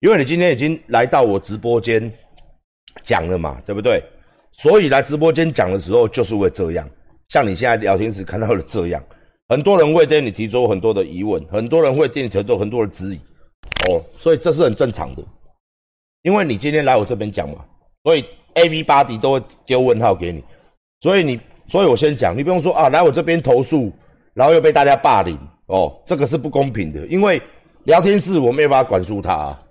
因为你今天已经来到我直播间讲了嘛，对不对？所以来直播间讲的时候，就是会这样。像你现在聊天时看到的这样，很多人会对你提出很多的疑问，很多人会对你提出很多的质疑。哦，所以这是很正常的，因为你今天来我这边讲嘛，所以 A V 八 D 都会丢问号给你。所以你，所以我先讲，你不用说啊，来我这边投诉，然后又被大家霸凌。哦，这个是不公平的，因为聊天室我没有办法管束他，啊，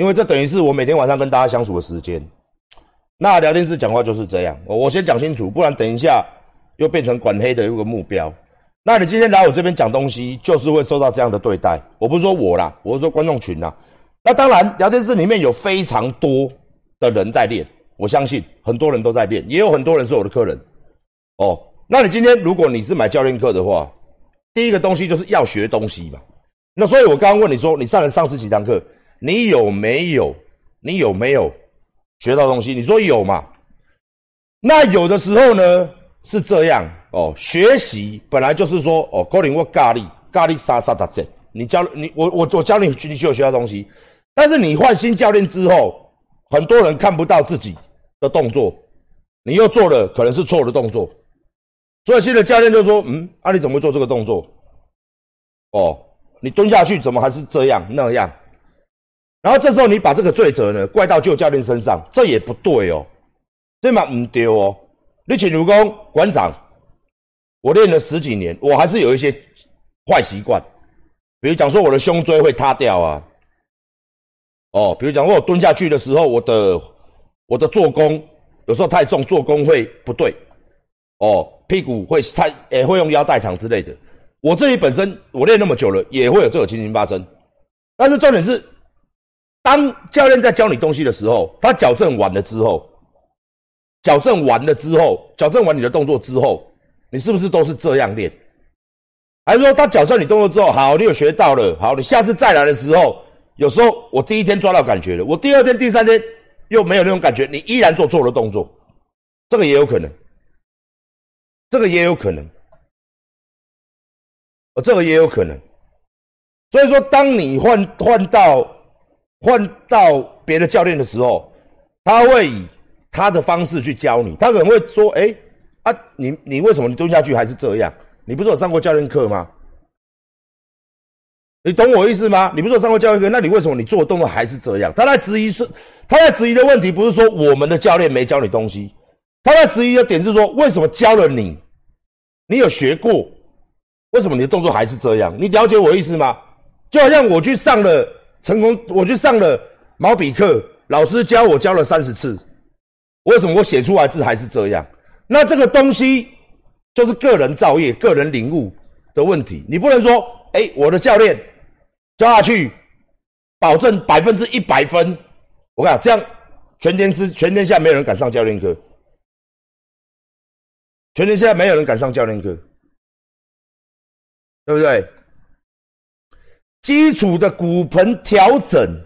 因为这等于是我每天晚上跟大家相处的时间。那聊天室讲话就是这样，我我先讲清楚，不然等一下又变成管黑的一个目标。那你今天来我这边讲东西，就是会受到这样的对待。我不是说我啦，我是说观众群啦。那当然，聊天室里面有非常多的人在练，我相信很多人都在练，也有很多人是我的客人。哦，那你今天如果你是买教练课的话，第一个东西就是要学东西嘛。那所以我刚刚问你说，你上了上十几堂课，你有没有？你有没有？学到东西，你说有嘛？那有的时候呢是这样哦，学习本来就是说哦，高龄或咖喱咖喱沙沙杂这，你教你我我我教你你需要学到东西，但是你换新教练之后，很多人看不到自己的动作，你又做了可能是错的动作，所以新的教练就说嗯，啊你怎么会做这个动作？哦，你蹲下去怎么还是这样那样？然后这时候你把这个罪责呢怪到旧教练身上，这也不对哦，对吗？唔对哦。你请如工馆长，我练了十几年，我还是有一些坏习惯，比如讲说我的胸椎会塌掉啊，哦，比如讲我蹲下去的时候，我的我的做工有时候太重，做工会不对，哦，屁股会太也会用腰带长之类的。我这里本身我练那么久了，也会有这种情形发生，但是重点是。当教练在教你东西的时候，他矫正完了之后，矫正完了之后，矫正完你的动作之后，你是不是都是这样练？还是说他矫正你动作之后，好，你有学到了，好，你下次再来的时候，有时候我第一天抓到感觉了，我第二天、第三天又没有那种感觉，你依然做错了动作，这个也有可能，这个也有可能，哦，这个也有可能。所以说，当你换换到。换到别的教练的时候，他会以他的方式去教你。他可能会说：“哎，啊，你你为什么你蹲下去还是这样？你不是有上过教练课吗？你懂我意思吗？你不是有上过教练课？那你为什么你做的动作还是这样？”他在质疑是，他在质疑的问题不是说我们的教练没教你东西，他在质疑的点是说为什么教了你，你有学过，为什么你的动作还是这样？你了解我意思吗？就好像我去上了。成功，我去上了毛笔课，老师教我教了三十次，为什么我写出来字还是这样？那这个东西就是个人造业、个人领悟的问题。你不能说，哎，我的教练教下去，保证百分之一百分。我讲这样，全天是全天下没有人敢上教练课，全天下没有人敢上教练课，对不对？基础的骨盆调整，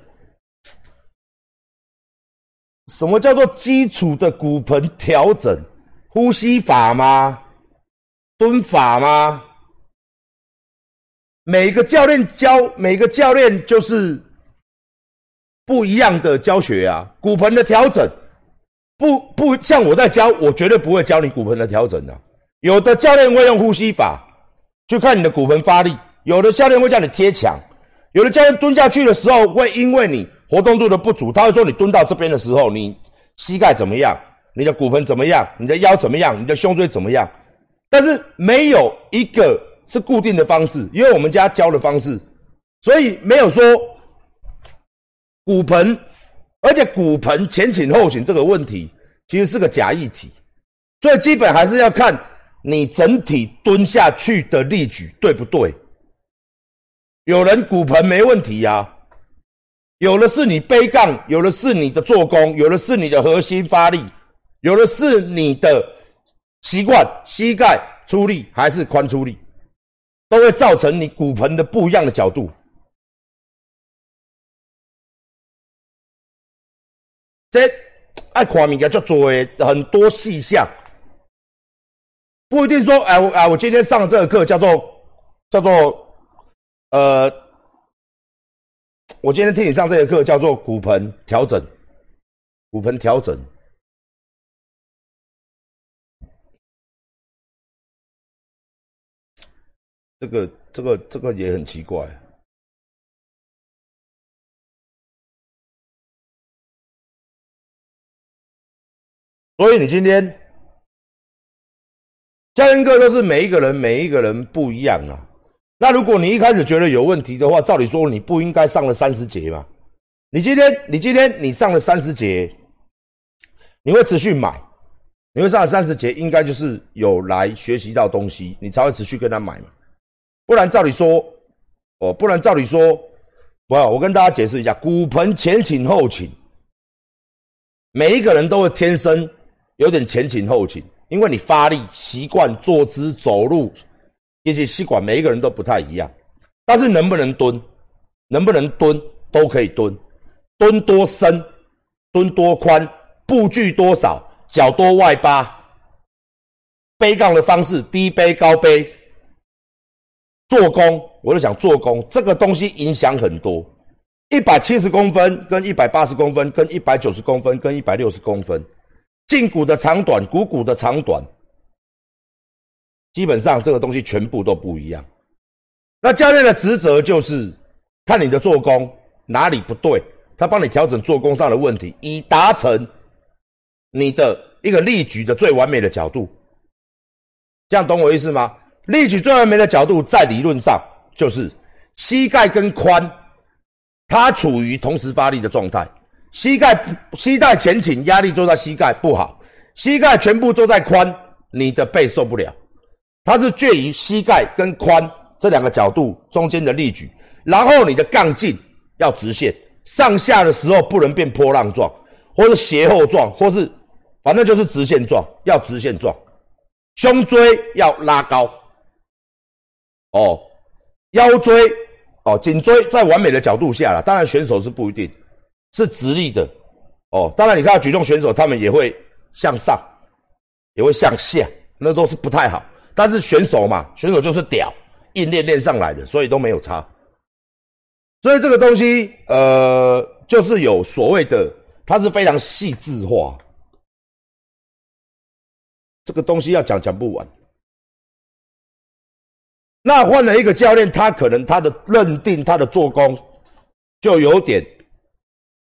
什么叫做基础的骨盆调整？呼吸法吗？蹲法吗？每个教练教，每个教练就是不一样的教学啊。骨盆的调整，不不像我在教，我绝对不会教你骨盆的调整的。有的教练会用呼吸法，就看你的骨盆发力。有的教练会叫你贴墙，有的教练蹲下去的时候，会因为你活动度的不足，他会说你蹲到这边的时候，你膝盖怎么样？你的骨盆怎么样？你的腰怎么样？你的胸椎怎么样？但是没有一个是固定的方式，因为我们家教的方式，所以没有说骨盆，而且骨盆前倾后倾这个问题其实是个假议题，最基本还是要看你整体蹲下去的力举对不对。有人骨盆没问题呀，有的是你背杠，有的是你的做工，有的是你的核心发力，有的是你的习惯，膝盖出力还是髋出力，都会造成你骨盆的不一样的角度。这爱看物件叫做很多细项，不一定说哎我哎我今天上这个课叫做叫做。呃，我今天听你上这节课叫做骨盆调整，骨盆调整。这个这个这个也很奇怪。所以你今天教练课都是每一个人每一个人不一样啊。那如果你一开始觉得有问题的话，照理说你不应该上了三十节嘛？你今天你今天你上了三十节，你会持续买，你会上了三十节，应该就是有来学习到东西，你才会持续跟他买嘛。不然照理说，哦，不然照理说，不要我跟大家解释一下，骨盆前倾后倾，每一个人都会天生。有点前倾后倾，因为你发力习惯坐姿走路，一些习惯每一个人都不太一样。但是能不能蹲，能不能蹲都可以蹲，蹲多深，蹲多宽，步距多少，脚多外八，背杠的方式低背高背，做工，我就想做工，这个东西影响很多。一百七十公分跟一百八十公分跟一百九十公分跟一百六十公分。胫骨的长短，股骨的长短，基本上这个东西全部都不一样。那教练的职责就是看你的做工哪里不对，他帮你调整做工上的问题，以达成你的一个力举的最完美的角度。这样懂我意思吗？力举最完美的角度，在理论上就是膝盖跟髋，它处于同时发力的状态。膝盖膝盖前倾，压力坐在膝盖不好。膝盖全部坐在髋，你的背受不了。它是介于膝盖跟髋这两个角度中间的力举，然后你的杠劲要直线，上下的时候不能变波浪状，或是斜后状，或是反正就是直线状，要直线状。胸椎要拉高，哦，腰椎哦，颈椎在完美的角度下了，当然选手是不一定。是直立的，哦，当然你看举重选手，他们也会向上，也会向下，那都是不太好。但是选手嘛，选手就是屌，硬练练上来的，所以都没有差。所以这个东西，呃，就是有所谓的，它是非常细致化。这个东西要讲讲不完。那换了一个教练，他可能他的认定，他的做工就有点。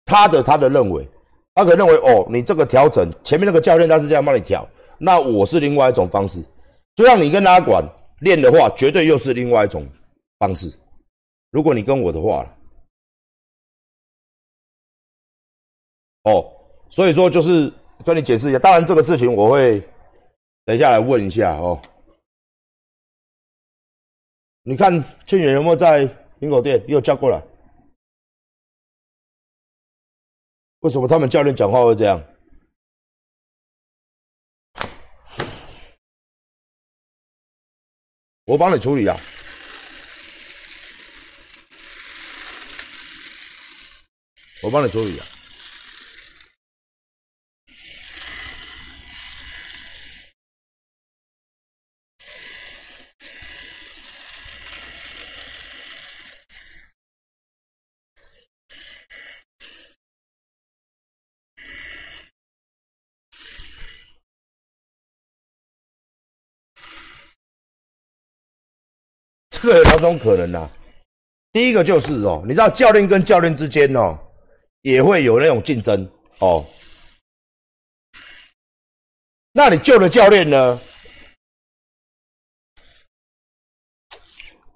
他的他的认为，他可能认为哦，你这个调整前面那个教练他是这样帮你调，那我是另外一种方式，就让你跟他管练的话，绝对又是另外一种方式。如果你跟我的话哦，所以说就是跟你解释一下，当然这个事情我会等一下来问一下哦。你看庆远有没有在苹果店？你有叫过来？为什么他们教练讲话会这样？我帮你处理呀，我帮你处理呀。这个有两种可能呐，第一个就是哦，你知道教练跟教练之间哦，也会有那种竞争哦。那你旧的教练呢？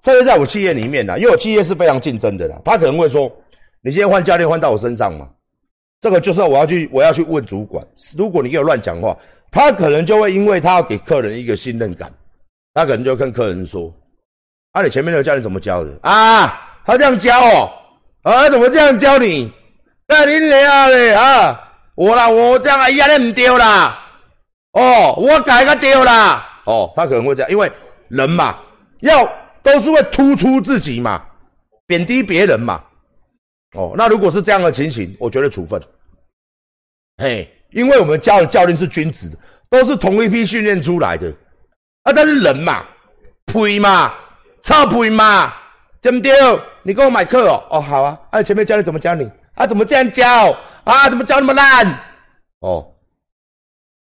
这是在我企业里面的，因为我企业是非常竞争的啦。他可能会说，你今天换教练换到我身上嘛？这个就是我要去我要去问主管，如果你给我乱讲话，他可能就会因为他要给客人一个信任感，他可能就跟客人说。啊，你前面那个教练怎么教的啊？他这样教哦，啊，怎么这样教你？那你俩嘞啊？我啦，我这样啊，压力唔丢啦。哦，我改个丢啦。哦，他可能会这样，因为人嘛，要都是会突出自己嘛，贬低别人嘛。哦，那如果是这样的情形，我觉得处分。嘿，因为我们教的教练是君子，都是同一批训练出来的啊。但是人嘛，呸嘛。臭屁嘛，对不对？你跟我买课哦，哦好啊，啊前面教你怎么教你啊？怎么这样教啊？怎么教那么烂？哦，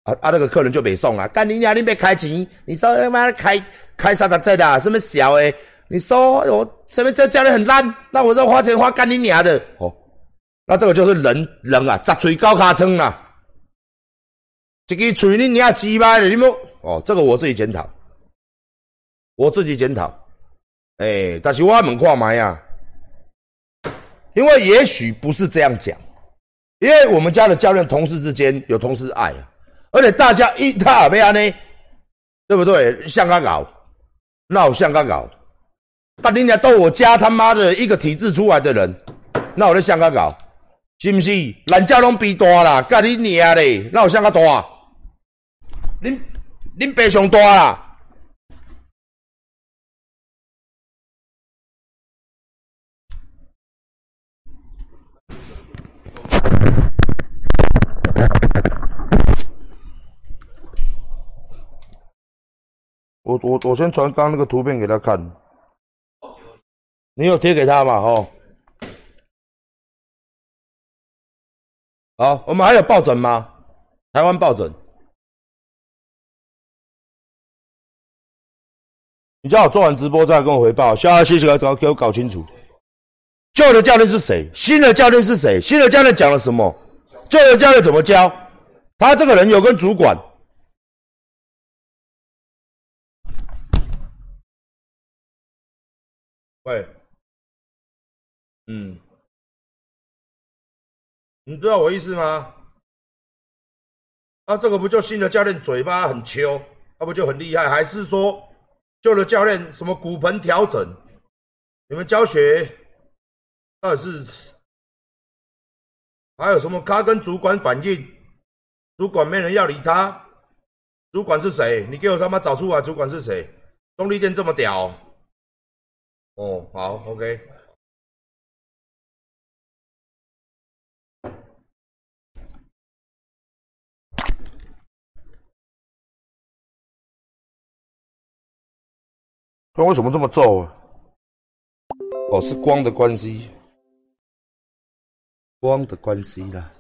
啊啊那个客人就没送啊，干你娘，你别开钱，你说他妈的开开三十折的，什么小诶？你说我前面这教练很烂，那我这花钱花干你娘的哦，那这个就是人人啊，砸嘴高卡称啊，这个嘴你娘鸡巴的，你莫哦，这个我自己检讨，我自己检讨。哎，但是我问看嘛呀，因为也许不是这样讲，因为我们家的教练同事之间有同事爱，而且大家一他也不安呢，对不对？像他搞，那我像他搞，把人家到我家他妈的一个体制出来的人，那我就像他搞，是不是？人家拢比大啦，干你娘嘞，那我像他大，恁恁爸上大啦。我我我先传刚那个图片给他看，你有贴给他嘛？哦，好，我们还有抱枕吗？台湾抱枕，你叫我做完直播再跟我回报。下谢谢给搞给我搞清楚，旧的教练是谁？新的教练是谁？新的教练讲了什么？旧的教练怎么教？他这个人有跟主管。喂，嗯，你知道我意思吗？啊，这个不就新的教练嘴巴很秋，那不就很厉害？还是说旧的教练什么骨盆调整？你们教学到底是还有什么？他跟主管反映，主管没人要理他，主管是谁？你给我他妈找出来，主管是谁？中立店这么屌？哦，好，OK。那为什么这么皱啊？哦，是光的关系，光的关系啦。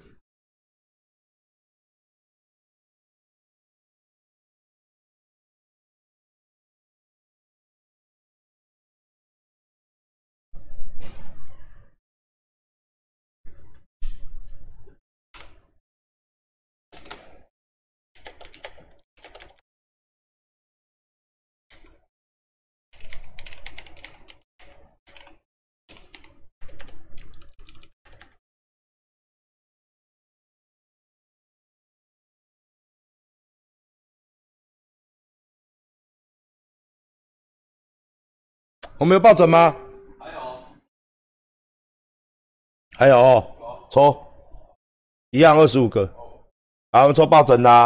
我们有抱枕吗？还有，还有，抽，一样二十五个，好，我们抽抱枕啦。